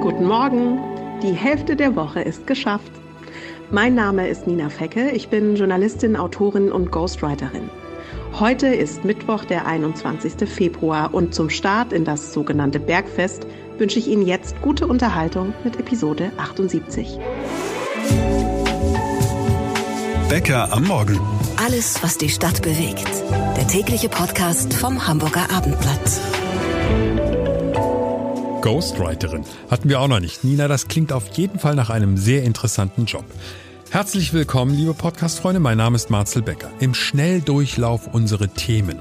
Guten Morgen. Die Hälfte der Woche ist geschafft. Mein Name ist Nina Fecke. Ich bin Journalistin, Autorin und Ghostwriterin. Heute ist Mittwoch, der 21. Februar und zum Start in das sogenannte Bergfest wünsche ich Ihnen jetzt gute Unterhaltung mit Episode 78. Bäcker am Morgen. Alles, was die Stadt bewegt. Der tägliche Podcast vom Hamburger Abendblatt. Ghostwriterin hatten wir auch noch nicht. Nina, das klingt auf jeden Fall nach einem sehr interessanten Job. Herzlich willkommen, liebe Podcast-Freunde. Mein Name ist Marcel Becker. Im Schnelldurchlauf unsere Themen.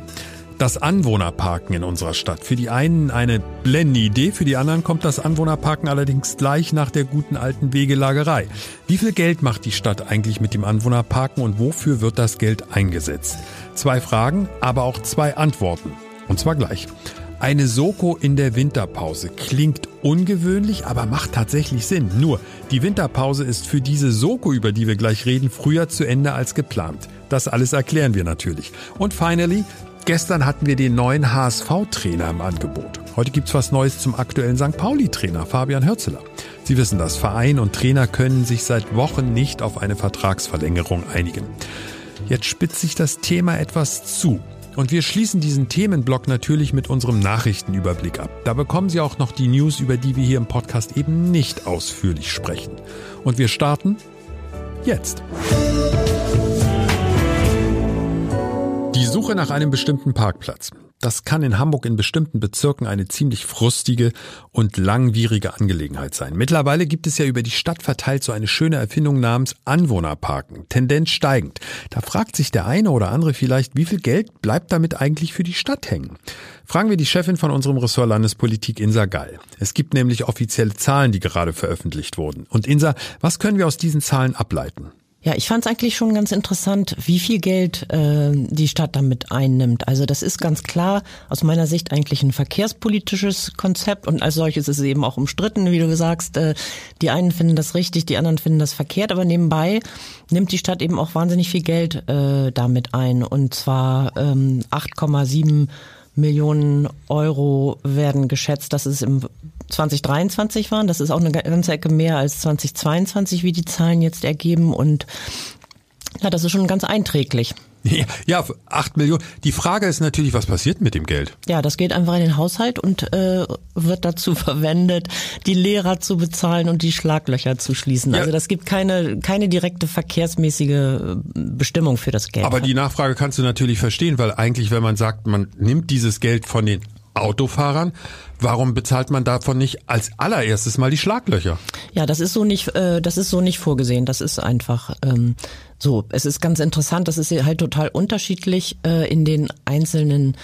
Das Anwohnerparken in unserer Stadt. Für die einen eine blendende Idee, für die anderen kommt das Anwohnerparken allerdings gleich nach der guten alten Wegelagerei. Wie viel Geld macht die Stadt eigentlich mit dem Anwohnerparken und wofür wird das Geld eingesetzt? Zwei Fragen, aber auch zwei Antworten. Und zwar gleich. Eine Soko in der Winterpause klingt ungewöhnlich, aber macht tatsächlich Sinn. Nur, die Winterpause ist für diese Soko, über die wir gleich reden, früher zu Ende als geplant. Das alles erklären wir natürlich. Und finally, gestern hatten wir den neuen HSV-Trainer im Angebot. Heute gibt's was Neues zum aktuellen St. Pauli-Trainer Fabian Hürzeler. Sie wissen das, Verein und Trainer können sich seit Wochen nicht auf eine Vertragsverlängerung einigen. Jetzt spitzt sich das Thema etwas zu. Und wir schließen diesen Themenblock natürlich mit unserem Nachrichtenüberblick ab. Da bekommen Sie auch noch die News, über die wir hier im Podcast eben nicht ausführlich sprechen. Und wir starten jetzt. Die Suche nach einem bestimmten Parkplatz. Das kann in Hamburg in bestimmten Bezirken eine ziemlich frustige und langwierige Angelegenheit sein. Mittlerweile gibt es ja über die Stadt verteilt so eine schöne Erfindung namens Anwohnerparken, Tendenz steigend. Da fragt sich der eine oder andere vielleicht, wie viel Geld bleibt damit eigentlich für die Stadt hängen? Fragen wir die Chefin von unserem Ressort Landespolitik, Insa Gall. Es gibt nämlich offizielle Zahlen, die gerade veröffentlicht wurden. Und Insa, was können wir aus diesen Zahlen ableiten? Ja, ich fand es eigentlich schon ganz interessant, wie viel Geld äh, die Stadt damit einnimmt. Also das ist ganz klar aus meiner Sicht eigentlich ein verkehrspolitisches Konzept und als solches ist es eben auch umstritten, wie du sagst. Äh, die einen finden das richtig, die anderen finden das verkehrt, aber nebenbei nimmt die Stadt eben auch wahnsinnig viel Geld äh, damit ein und zwar ähm, 8,7 Millionen Euro werden geschätzt, dass es im 2023 waren. Das ist auch eine ganze Ecke mehr als 2022, wie die Zahlen jetzt ergeben. Und ja, das ist schon ganz einträglich. Ja, acht Millionen. Die Frage ist natürlich, was passiert mit dem Geld? Ja, das geht einfach in den Haushalt und äh, wird dazu verwendet, die Lehrer zu bezahlen und die Schlaglöcher zu schließen. Ja. Also das gibt keine, keine direkte verkehrsmäßige äh, Bestimmung für das Geld. Aber die Nachfrage kannst du natürlich verstehen, weil eigentlich, wenn man sagt, man nimmt dieses Geld von den Autofahrern. Warum bezahlt man davon nicht als allererstes mal die Schlaglöcher? Ja, das ist so nicht, äh, das ist so nicht vorgesehen. Das ist einfach ähm, so. Es ist ganz interessant. Das ist halt total unterschiedlich äh, in den einzelnen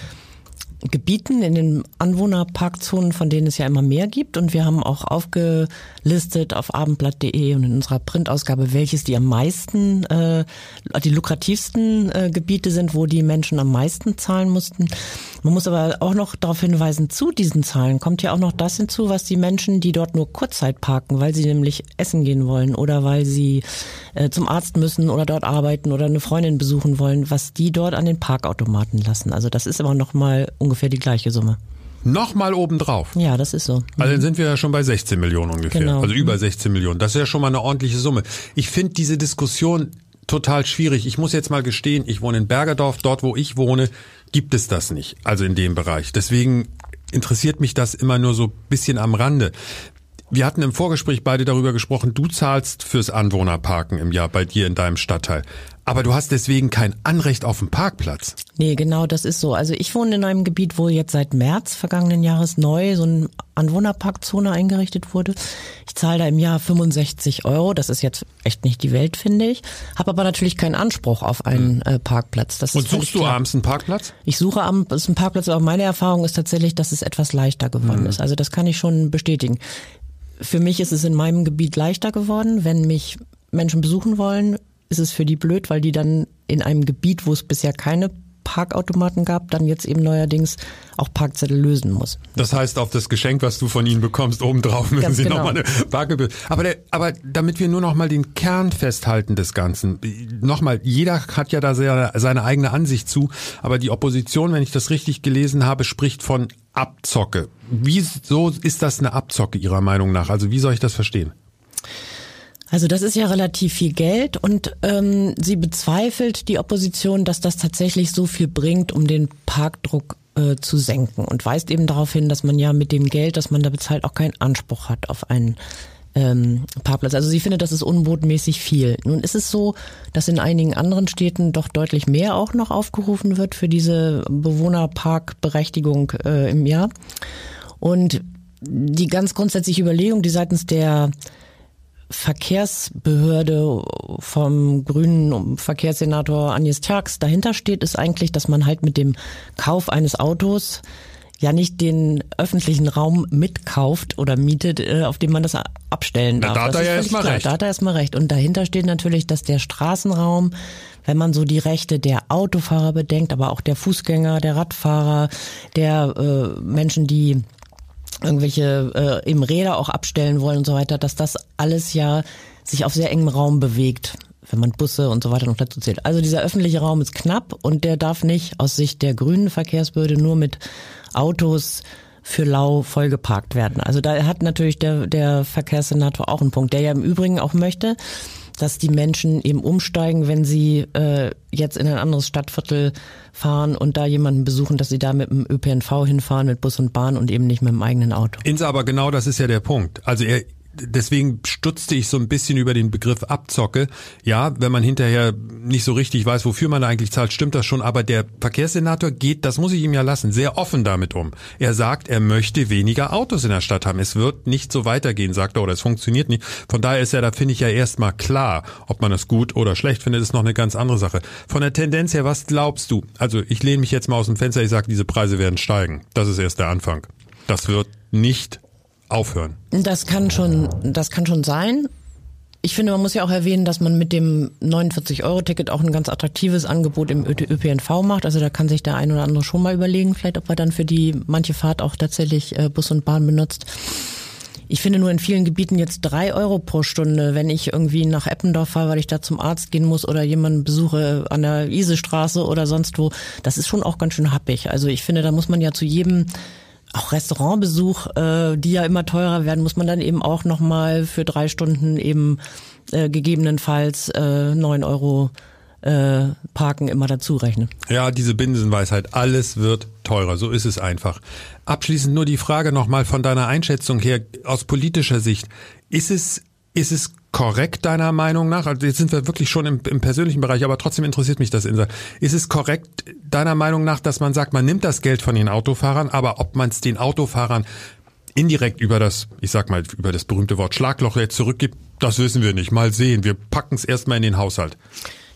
Gebieten, in den Anwohnerparkzonen, von denen es ja immer mehr gibt. Und wir haben auch aufgelistet auf abendblatt.de und in unserer Printausgabe, welches die am meisten, äh, die lukrativsten äh, Gebiete sind, wo die Menschen am meisten zahlen mussten. Man muss aber auch noch darauf hinweisen, zu diesen Zahlen kommt ja auch noch das hinzu, was die Menschen, die dort nur Kurzzeit parken, weil sie nämlich essen gehen wollen oder weil sie äh, zum Arzt müssen oder dort arbeiten oder eine Freundin besuchen wollen, was die dort an den Parkautomaten lassen. Also das ist aber nochmal ungefähr die gleiche Summe. Nochmal obendrauf. Ja, das ist so. Also dann mhm. sind wir ja schon bei 16 Millionen ungefähr. Genau. Also über 16 Millionen. Das ist ja schon mal eine ordentliche Summe. Ich finde diese Diskussion total schwierig. Ich muss jetzt mal gestehen, ich wohne in Bergerdorf, dort wo ich wohne, gibt es das nicht. Also in dem Bereich. Deswegen interessiert mich das immer nur so bisschen am Rande. Wir hatten im Vorgespräch beide darüber gesprochen, du zahlst fürs Anwohnerparken im Jahr bei dir in deinem Stadtteil. Aber du hast deswegen kein Anrecht auf einen Parkplatz. Nee, genau, das ist so. Also ich wohne in einem Gebiet, wo jetzt seit März vergangenen Jahres neu so eine Anwohnerparkzone eingerichtet wurde. Ich zahle da im Jahr 65 Euro. Das ist jetzt echt nicht die Welt, finde ich. Habe aber natürlich keinen Anspruch auf einen hm. äh, Parkplatz. Das Und suchst du abends einen Parkplatz? Ich suche abends einen Parkplatz, aber meine Erfahrung ist tatsächlich, dass es etwas leichter geworden mhm. ist. Also das kann ich schon bestätigen. Für mich ist es in meinem Gebiet leichter geworden, wenn mich Menschen besuchen wollen, ist es für die blöd, weil die dann in einem Gebiet, wo es bisher keine Parkautomaten gab, dann jetzt eben neuerdings auch Parkzettel lösen muss. Das heißt, auf das Geschenk, was du von ihnen bekommst, obendrauf müssen Ganz sie genau. nochmal eine Parkgebühr. Aber, der, aber damit wir nur nochmal den Kern festhalten des Ganzen. Nochmal, jeder hat ja da sehr, seine eigene Ansicht zu, aber die Opposition, wenn ich das richtig gelesen habe, spricht von Abzocke. Wieso ist das eine Abzocke Ihrer Meinung nach? Also wie soll ich das verstehen? Also das ist ja relativ viel Geld und ähm, sie bezweifelt die Opposition, dass das tatsächlich so viel bringt, um den Parkdruck äh, zu senken und weist eben darauf hin, dass man ja mit dem Geld, das man da bezahlt, auch keinen Anspruch hat auf einen ähm, Parkplatz. Also sie findet, das ist unbotmäßig viel. Nun ist es so, dass in einigen anderen Städten doch deutlich mehr auch noch aufgerufen wird für diese Bewohnerparkberechtigung äh, im Jahr. Und die ganz grundsätzliche Überlegung, die seitens der Verkehrsbehörde vom grünen Verkehrssenator Agnes Tjax dahinter steht, ist eigentlich, dass man halt mit dem Kauf eines Autos ja nicht den öffentlichen Raum mitkauft oder mietet, äh, auf dem man das abstellen Na, darf. da hat Das er ist ja erstmal recht. Da hat er erstmal recht. Und dahinter steht natürlich, dass der Straßenraum, wenn man so die Rechte der Autofahrer bedenkt, aber auch der Fußgänger, der Radfahrer, der äh, Menschen, die irgendwelche äh, eben Räder auch abstellen wollen und so weiter, dass das alles ja sich auf sehr engem Raum bewegt, wenn man Busse und so weiter noch dazu zählt. Also dieser öffentliche Raum ist knapp und der darf nicht aus Sicht der grünen Verkehrsbehörde nur mit Autos für lau vollgeparkt werden. Also da hat natürlich der, der Verkehrssenator auch einen Punkt, der ja im Übrigen auch möchte, dass die Menschen eben umsteigen, wenn sie äh, jetzt in ein anderes Stadtviertel fahren und da jemanden besuchen, dass sie da mit dem ÖPNV hinfahren, mit Bus und Bahn und eben nicht mit dem eigenen Auto. Insa, aber genau das ist ja der Punkt. Also er, deswegen stutzte ich so ein bisschen über den Begriff Abzocke. Ja, wenn man hinterher nicht so richtig weiß, wofür man eigentlich zahlt, stimmt das schon. Aber der Verkehrssenator geht, das muss ich ihm ja lassen, sehr offen damit um. Er sagt, er möchte weniger Autos in der Stadt haben. Es wird nicht so weitergehen, sagt er, oder es funktioniert nicht. Von daher ist ja, da finde ich ja erstmal klar, ob man das gut oder schlecht findet, ist noch eine ganz andere Sache. Von der Tendenz her, was glaubst du? Also ich lehne mich jetzt mal aus dem Fenster, ich sage, diese Preise werden steigen. Das ist erst der Anfang. Das wird nicht aufhören. Das kann schon, das kann schon sein. Ich finde, man muss ja auch erwähnen, dass man mit dem 49-Euro-Ticket auch ein ganz attraktives Angebot im ÖPNV macht. Also da kann sich der ein oder andere schon mal überlegen, vielleicht ob er dann für die manche Fahrt auch tatsächlich äh, Bus und Bahn benutzt. Ich finde nur in vielen Gebieten jetzt drei Euro pro Stunde, wenn ich irgendwie nach Eppendorf fahre, weil ich da zum Arzt gehen muss oder jemanden besuche an der Isestraße oder sonst wo. Das ist schon auch ganz schön happig. Also ich finde, da muss man ja zu jedem auch Restaurantbesuch, äh, die ja immer teurer werden, muss man dann eben auch nochmal für drei Stunden eben äh, gegebenenfalls äh, neun Euro äh, Parken immer dazu rechnen. Ja, diese Binsenweisheit, alles wird teurer, so ist es einfach. Abschließend nur die Frage nochmal von deiner Einschätzung her aus politischer Sicht. Ist es, ist es korrekt deiner Meinung nach? Also jetzt sind wir wirklich schon im, im persönlichen Bereich, aber trotzdem interessiert mich das, Insa. Ist es korrekt deiner Meinung nach, dass man sagt, man nimmt das Geld von den Autofahrern, aber ob man es den Autofahrern indirekt über das, ich sag mal, über das berühmte Wort Schlagloch jetzt zurückgibt, das wissen wir nicht. Mal sehen. Wir packen es erstmal in den Haushalt.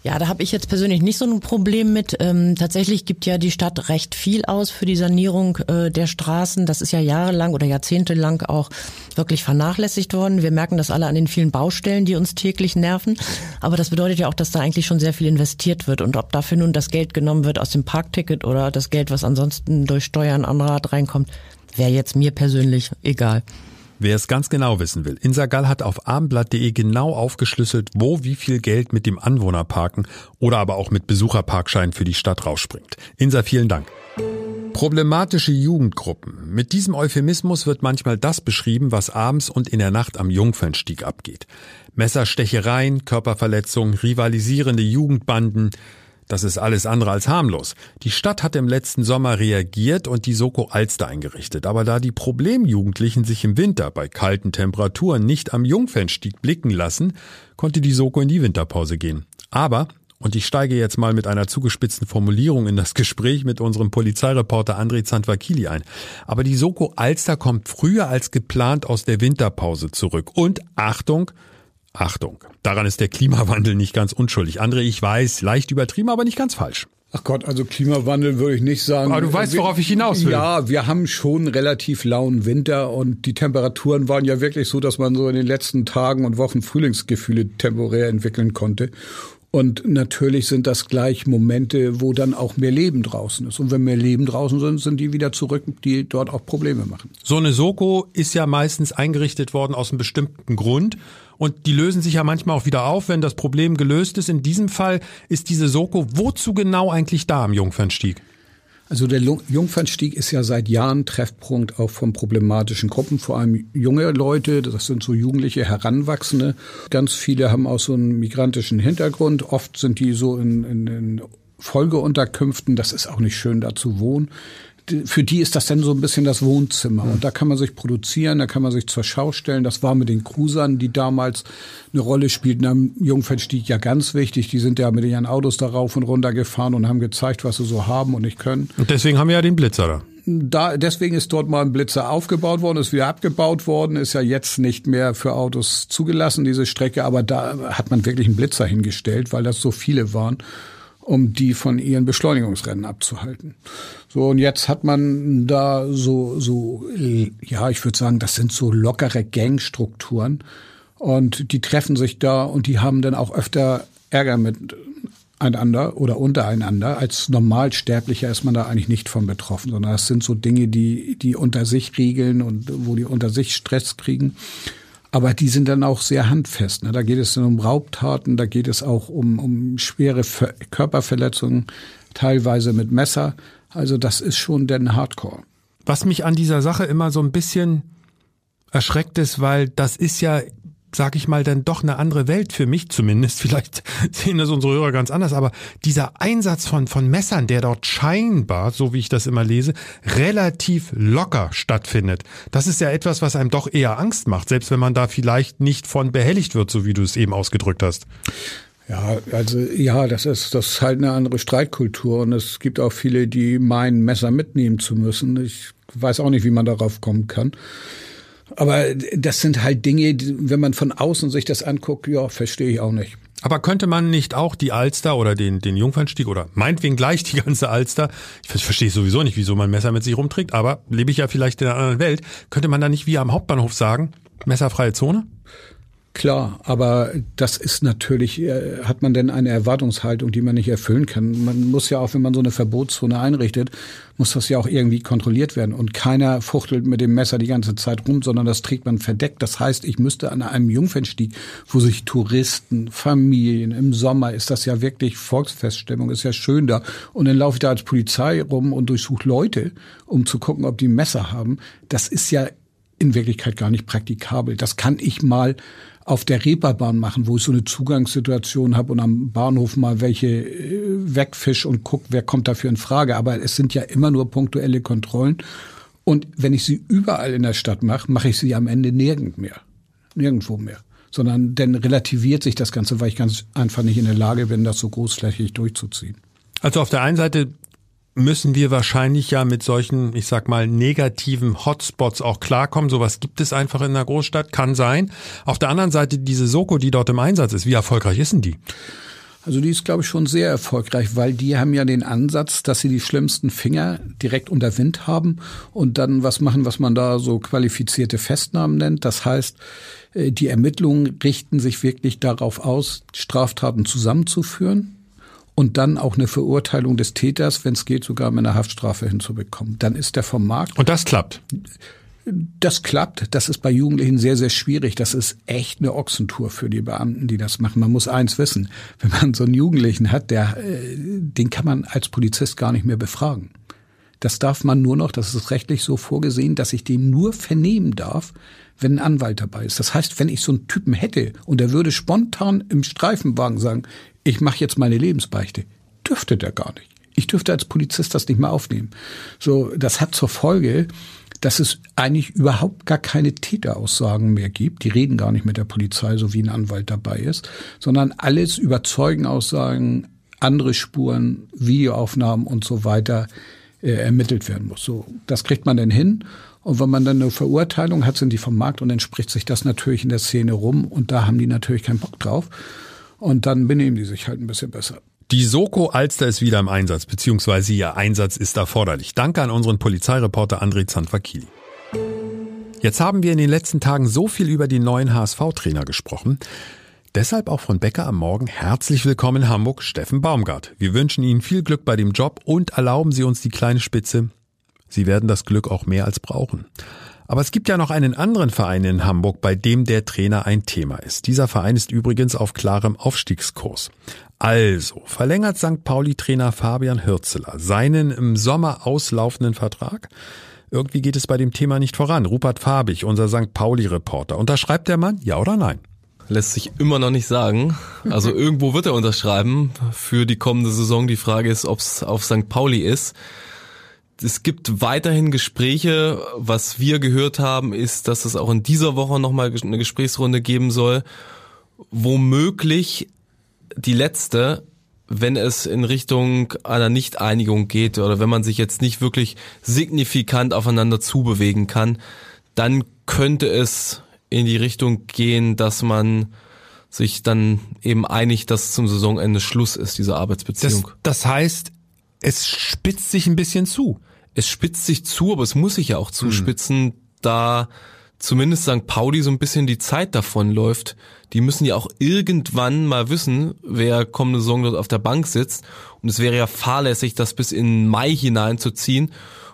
Ja, da habe ich jetzt persönlich nicht so ein Problem mit. Ähm, tatsächlich gibt ja die Stadt recht viel aus für die Sanierung äh, der Straßen. Das ist ja jahrelang oder jahrzehntelang auch wirklich vernachlässigt worden. Wir merken das alle an den vielen Baustellen, die uns täglich nerven. Aber das bedeutet ja auch, dass da eigentlich schon sehr viel investiert wird. Und ob dafür nun das Geld genommen wird aus dem Parkticket oder das Geld, was ansonsten durch Steuern anderer Art reinkommt, wäre jetzt mir persönlich egal. Wer es ganz genau wissen will, Insa Gall hat auf abendblatt.de genau aufgeschlüsselt, wo wie viel Geld mit dem Anwohnerparken oder aber auch mit Besucherparkschein für die Stadt rausspringt. Insa, vielen Dank. Problematische Jugendgruppen. Mit diesem Euphemismus wird manchmal das beschrieben, was abends und in der Nacht am Jungfernstieg abgeht. Messerstechereien, Körperverletzungen, rivalisierende Jugendbanden, das ist alles andere als harmlos. Die Stadt hat im letzten Sommer reagiert und die Soko Alster eingerichtet. Aber da die Problemjugendlichen sich im Winter bei kalten Temperaturen nicht am Jungfernstieg blicken lassen, konnte die Soko in die Winterpause gehen. Aber, und ich steige jetzt mal mit einer zugespitzten Formulierung in das Gespräch mit unserem Polizeireporter André Zandvakili ein. Aber die Soko Alster kommt früher als geplant aus der Winterpause zurück. Und Achtung, Achtung, daran ist der Klimawandel nicht ganz unschuldig. André, ich weiß, leicht übertrieben, aber nicht ganz falsch. Ach Gott, also Klimawandel würde ich nicht sagen. Aber du weißt, worauf ich hinaus will. Ja, wir haben schon relativ lauen Winter und die Temperaturen waren ja wirklich so, dass man so in den letzten Tagen und Wochen Frühlingsgefühle temporär entwickeln konnte. Und natürlich sind das gleich Momente, wo dann auch mehr Leben draußen ist. Und wenn mehr Leben draußen sind, sind die wieder zurück, die dort auch Probleme machen. So eine Soko ist ja meistens eingerichtet worden aus einem bestimmten Grund. Und die lösen sich ja manchmal auch wieder auf, wenn das Problem gelöst ist. In diesem Fall ist diese Soko wozu genau eigentlich da am Jungfernstieg? Also der Jungfernstieg ist ja seit Jahren Treffpunkt auch von problematischen Gruppen, vor allem junge Leute, das sind so jugendliche Heranwachsende. Ganz viele haben auch so einen migrantischen Hintergrund. Oft sind die so in, in, in Folgeunterkünften. Das ist auch nicht schön, da zu wohnen für die ist das dann so ein bisschen das Wohnzimmer. Und da kann man sich produzieren, da kann man sich zur Schau stellen. Das war mit den Cruisern, die damals eine Rolle spielten am Jungfernstieg ja ganz wichtig. Die sind ja mit ihren Autos da rauf und runter gefahren und haben gezeigt, was sie so haben und nicht können. Und deswegen haben wir ja den Blitzer da. Da, deswegen ist dort mal ein Blitzer aufgebaut worden, ist wieder abgebaut worden, ist ja jetzt nicht mehr für Autos zugelassen, diese Strecke, aber da hat man wirklich einen Blitzer hingestellt, weil das so viele waren um die von ihren Beschleunigungsrennen abzuhalten. So, und jetzt hat man da so, so, ja, ich würde sagen, das sind so lockere Gangstrukturen. Und die treffen sich da und die haben dann auch öfter Ärger miteinander oder untereinander. Als Normalsterblicher ist man da eigentlich nicht von betroffen, sondern das sind so Dinge, die, die unter sich regeln und wo die unter sich Stress kriegen. Aber die sind dann auch sehr handfest. Ne? Da geht es dann um Raubtaten, da geht es auch um, um schwere Ver Körperverletzungen, teilweise mit Messer. Also das ist schon denn Hardcore. Was mich an dieser Sache immer so ein bisschen erschreckt ist, weil das ist ja sag ich mal, dann doch eine andere Welt für mich zumindest. Vielleicht sehen das unsere Hörer ganz anders, aber dieser Einsatz von, von Messern, der dort scheinbar, so wie ich das immer lese, relativ locker stattfindet. Das ist ja etwas, was einem doch eher Angst macht, selbst wenn man da vielleicht nicht von behelligt wird, so wie du es eben ausgedrückt hast. Ja, also ja, das ist das ist halt eine andere Streitkultur und es gibt auch viele, die meinen Messer mitnehmen zu müssen. Ich weiß auch nicht, wie man darauf kommen kann. Aber das sind halt Dinge, wenn man von außen sich das anguckt, ja, verstehe ich auch nicht. Aber könnte man nicht auch die Alster oder den, den Jungfernstieg oder meinetwegen gleich die ganze Alster, ich verstehe sowieso nicht, wieso man Messer mit sich rumträgt, aber lebe ich ja vielleicht in einer anderen Welt, könnte man da nicht wie am Hauptbahnhof sagen, messerfreie Zone? Klar, aber das ist natürlich, äh, hat man denn eine Erwartungshaltung, die man nicht erfüllen kann. Man muss ja auch, wenn man so eine Verbotszone einrichtet, muss das ja auch irgendwie kontrolliert werden. Und keiner fuchtelt mit dem Messer die ganze Zeit rum, sondern das trägt man verdeckt. Das heißt, ich müsste an einem Jungfernstieg, wo sich Touristen, Familien, im Sommer ist das ja wirklich Volksfeststimmung, ist ja schön da. Und dann laufe ich da als Polizei rum und durchsuche Leute, um zu gucken, ob die Messer haben. Das ist ja in Wirklichkeit gar nicht praktikabel. Das kann ich mal auf der Reeperbahn machen, wo ich so eine Zugangssituation habe und am Bahnhof mal welche äh, wegfisch und guck, wer kommt dafür in Frage. Aber es sind ja immer nur punktuelle Kontrollen. Und wenn ich sie überall in der Stadt mache, mache ich sie am Ende nirgend mehr. Nirgendwo mehr. Sondern dann relativiert sich das Ganze, weil ich ganz einfach nicht in der Lage bin, das so großflächig durchzuziehen. Also auf der einen Seite müssen wir wahrscheinlich ja mit solchen, ich sag mal, negativen Hotspots auch klarkommen. Sowas gibt es einfach in der Großstadt, kann sein. Auf der anderen Seite diese Soko, die dort im Einsatz ist, wie erfolgreich ist denn die? Also die ist, glaube ich, schon sehr erfolgreich, weil die haben ja den Ansatz, dass sie die schlimmsten Finger direkt unter Wind haben und dann was machen, was man da so qualifizierte Festnahmen nennt. Das heißt, äh, die Ermittlungen richten sich wirklich darauf aus, Straftaten zusammenzuführen und dann auch eine Verurteilung des Täters, wenn es geht, sogar mit einer Haftstrafe hinzubekommen. Dann ist der vom Markt. Und das klappt. Das klappt. Das ist bei Jugendlichen sehr, sehr schwierig. Das ist echt eine Ochsentour für die Beamten, die das machen. Man muss eins wissen. Wenn man so einen Jugendlichen hat, der, äh, den kann man als Polizist gar nicht mehr befragen. Das darf man nur noch, das ist rechtlich so vorgesehen, dass ich den nur vernehmen darf, wenn ein Anwalt dabei ist. Das heißt, wenn ich so einen Typen hätte und er würde spontan im Streifenwagen sagen, ich mache jetzt meine Lebensbeichte, dürfte der gar nicht. Ich dürfte als Polizist das nicht mehr aufnehmen. So, das hat zur Folge, dass es eigentlich überhaupt gar keine Täteraussagen mehr gibt. Die reden gar nicht mit der Polizei, so wie ein Anwalt dabei ist, sondern alles über Zeugenaussagen, andere Spuren, Videoaufnahmen und so weiter äh, ermittelt werden muss. So, das kriegt man dann hin. Und wenn man dann eine Verurteilung hat, sind die vom Markt und dann spricht sich das natürlich in der Szene rum und da haben die natürlich keinen Bock drauf. Und dann benehmen die sich halt ein bisschen besser. Die Soko Alster ist wieder im Einsatz, beziehungsweise ihr Einsatz ist erforderlich. Danke an unseren Polizeireporter André Zanfakili. Jetzt haben wir in den letzten Tagen so viel über die neuen HSV-Trainer gesprochen. Deshalb auch von Becker am Morgen herzlich willkommen in Hamburg, Steffen Baumgart. Wir wünschen Ihnen viel Glück bei dem Job und erlauben Sie uns die kleine Spitze. Sie werden das Glück auch mehr als brauchen. Aber es gibt ja noch einen anderen Verein in Hamburg, bei dem der Trainer ein Thema ist. Dieser Verein ist übrigens auf klarem Aufstiegskurs. Also verlängert St. Pauli-Trainer Fabian Hürzeler seinen im Sommer auslaufenden Vertrag. Irgendwie geht es bei dem Thema nicht voran. Rupert Fabich, unser St. Pauli-Reporter. Unterschreibt der Mann? Ja oder nein? Lässt sich immer noch nicht sagen. Also irgendwo wird er unterschreiben für die kommende Saison. Die Frage ist, ob es auf St. Pauli ist. Es gibt weiterhin Gespräche. Was wir gehört haben, ist, dass es auch in dieser Woche nochmal eine Gesprächsrunde geben soll. Womöglich die letzte, wenn es in Richtung einer Nichteinigung geht oder wenn man sich jetzt nicht wirklich signifikant aufeinander zubewegen kann, dann könnte es in die Richtung gehen, dass man sich dann eben einigt, dass zum Saisonende Schluss ist, diese Arbeitsbeziehung. Das, das heißt, es spitzt sich ein bisschen zu. Es spitzt sich zu, aber es muss sich ja auch zuspitzen, hm. da zumindest St. Pauli so ein bisschen die Zeit davon läuft. Die müssen ja auch irgendwann mal wissen, wer kommende Saison dort auf der Bank sitzt. Und es wäre ja fahrlässig, das bis in Mai hineinzuziehen,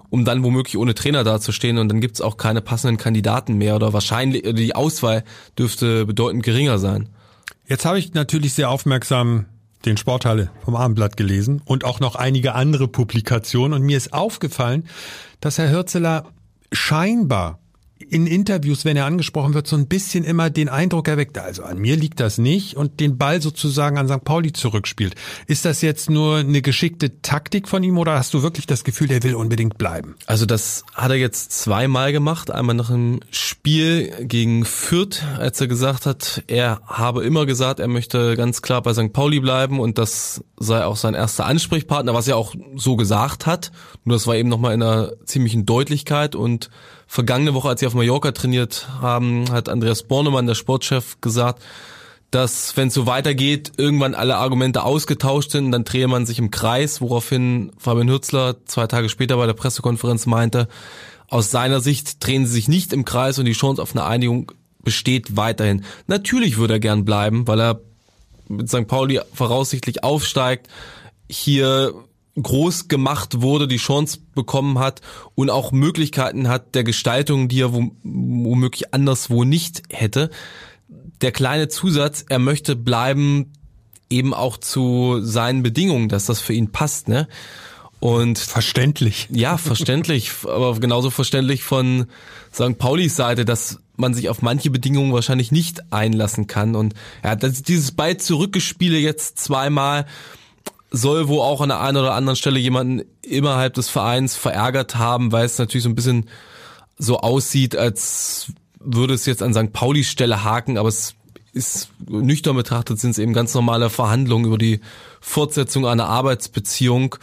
um dann womöglich ohne Trainer dazustehen. Und dann gibt's auch keine passenden Kandidaten mehr oder wahrscheinlich die Auswahl dürfte bedeutend geringer sein. Jetzt habe ich natürlich sehr aufmerksam den Sporthalle vom Abendblatt gelesen und auch noch einige andere Publikationen. Und mir ist aufgefallen, dass Herr Hürzeler scheinbar in Interviews, wenn er angesprochen wird, so ein bisschen immer den Eindruck erweckt, also an mir liegt das nicht und den Ball sozusagen an St. Pauli zurückspielt. Ist das jetzt nur eine geschickte Taktik von ihm oder hast du wirklich das Gefühl, der will unbedingt bleiben? Also das hat er jetzt zweimal gemacht. Einmal nach einem Spiel gegen Fürth, als er gesagt hat, er habe immer gesagt, er möchte ganz klar bei St. Pauli bleiben und das sei auch sein erster Ansprechpartner, was er auch so gesagt hat. Nur das war eben nochmal in einer ziemlichen Deutlichkeit und vergangene Woche, als sie auf Mallorca trainiert haben, hat Andreas Bornemann, der Sportchef, gesagt, dass wenn es so weitergeht, irgendwann alle Argumente ausgetauscht sind, dann drehe man sich im Kreis, woraufhin Fabian Hürzler zwei Tage später bei der Pressekonferenz meinte, aus seiner Sicht drehen sie sich nicht im Kreis und die Chance auf eine Einigung besteht weiterhin. Natürlich würde er gern bleiben, weil er mit St. Pauli voraussichtlich aufsteigt, hier groß gemacht wurde, die Chance bekommen hat und auch Möglichkeiten hat der Gestaltung, die er womöglich anderswo nicht hätte. Der kleine Zusatz, er möchte bleiben eben auch zu seinen Bedingungen, dass das für ihn passt, ne? Und verständlich. Ja, verständlich, aber genauso verständlich von St. Paulis Seite, dass man sich auf manche Bedingungen wahrscheinlich nicht einlassen kann. Und ja, das, dieses Ball zurückgespiele jetzt zweimal, soll wo auch an der einen oder anderen Stelle jemanden innerhalb des Vereins verärgert haben, weil es natürlich so ein bisschen so aussieht, als würde es jetzt an St. Paulis Stelle haken, aber es ist nüchtern betrachtet sind es eben ganz normale Verhandlungen über die Fortsetzung einer Arbeitsbeziehung,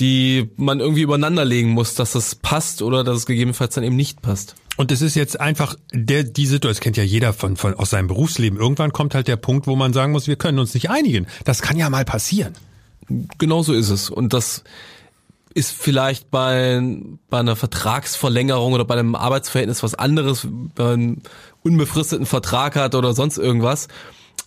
die man irgendwie übereinander legen muss, dass das passt oder dass es gegebenenfalls dann eben nicht passt. Und es ist jetzt einfach der die Situation, das kennt ja jeder von, von aus seinem Berufsleben. Irgendwann kommt halt der Punkt, wo man sagen muss, wir können uns nicht einigen. Das kann ja mal passieren genau so ist es. Und das ist vielleicht bei, bei einer Vertragsverlängerung oder bei einem Arbeitsverhältnis was anderes, wenn man einen unbefristeten Vertrag hat oder sonst irgendwas.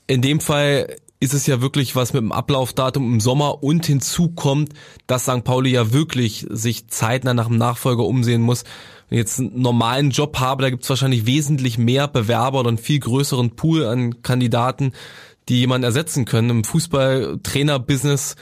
In dem Fall ist es ja wirklich was mit dem Ablaufdatum im Sommer und hinzu kommt, dass St. Pauli ja wirklich sich zeitnah nach dem Nachfolger umsehen muss. Wenn ich jetzt einen normalen Job habe, da gibt es wahrscheinlich wesentlich mehr Bewerber oder einen viel größeren Pool an Kandidaten, die jemanden ersetzen können. Im Fußball-Trainer-Business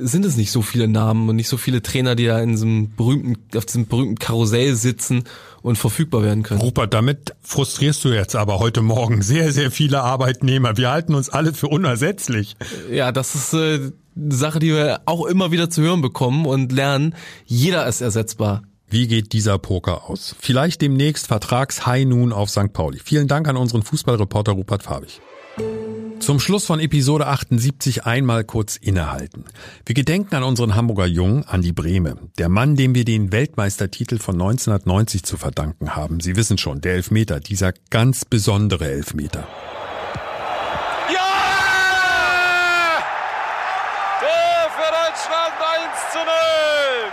sind es nicht so viele Namen und nicht so viele Trainer, die da in diesem berühmten, auf diesem berühmten Karussell sitzen und verfügbar werden können. Rupert, damit frustrierst du jetzt aber heute Morgen sehr, sehr viele Arbeitnehmer. Wir halten uns alle für unersetzlich. Ja, das ist äh, eine Sache, die wir auch immer wieder zu hören bekommen und lernen. Jeder ist ersetzbar. Wie geht dieser Poker aus? Vielleicht demnächst Vertrags High Noon auf St. Pauli. Vielen Dank an unseren Fußballreporter Rupert Fabich. Zum Schluss von Episode 78 einmal kurz innehalten. Wir gedenken an unseren Hamburger Jungen, Andi Brehme, der Mann, dem wir den Weltmeistertitel von 1990 zu verdanken haben. Sie wissen schon, der Elfmeter, dieser ganz besondere Elfmeter. Ja! Tor für Deutschland 1 zu 0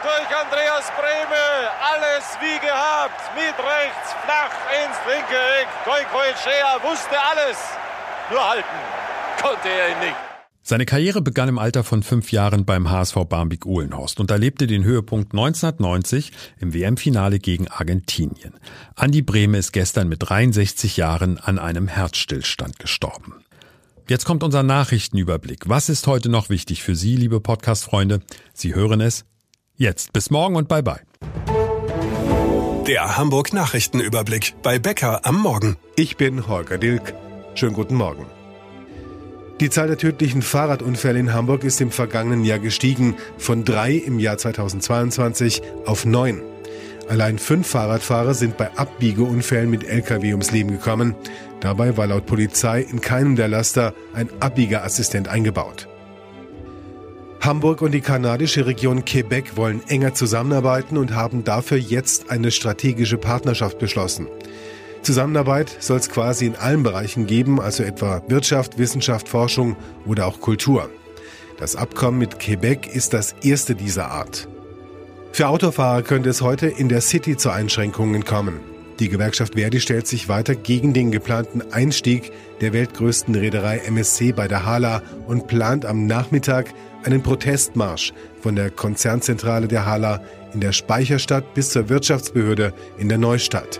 durch Andreas Brehme. Alles wie gehabt, mit rechts, flach ins linke Eck. Goikoetschea wusste alles nur halten. Konnte er ihn nicht. Seine Karriere begann im Alter von fünf Jahren beim HSV Barmbek-Uhlenhorst und erlebte den Höhepunkt 1990 im WM-Finale gegen Argentinien. Andi Brehme ist gestern mit 63 Jahren an einem Herzstillstand gestorben. Jetzt kommt unser Nachrichtenüberblick. Was ist heute noch wichtig für Sie, liebe Podcast-Freunde? Sie hören es jetzt. Bis morgen und bye bye. Der Hamburg Nachrichtenüberblick bei Becker am Morgen. Ich bin Holger Dilk. Schönen guten Morgen. Die Zahl der tödlichen Fahrradunfälle in Hamburg ist im vergangenen Jahr gestiegen, von drei im Jahr 2022 auf neun. Allein fünf Fahrradfahrer sind bei Abbiegeunfällen mit Lkw ums Leben gekommen. Dabei war laut Polizei in keinem der Laster ein Abbiegerassistent eingebaut. Hamburg und die kanadische Region Quebec wollen enger zusammenarbeiten und haben dafür jetzt eine strategische Partnerschaft beschlossen. Zusammenarbeit soll es quasi in allen Bereichen geben, also etwa Wirtschaft, Wissenschaft, Forschung oder auch Kultur. Das Abkommen mit Quebec ist das erste dieser Art. Für Autofahrer könnte es heute in der City zu Einschränkungen kommen. Die Gewerkschaft Verdi stellt sich weiter gegen den geplanten Einstieg der weltgrößten Reederei MSC bei der Hala und plant am Nachmittag einen Protestmarsch von der Konzernzentrale der Hala in der Speicherstadt bis zur Wirtschaftsbehörde in der Neustadt.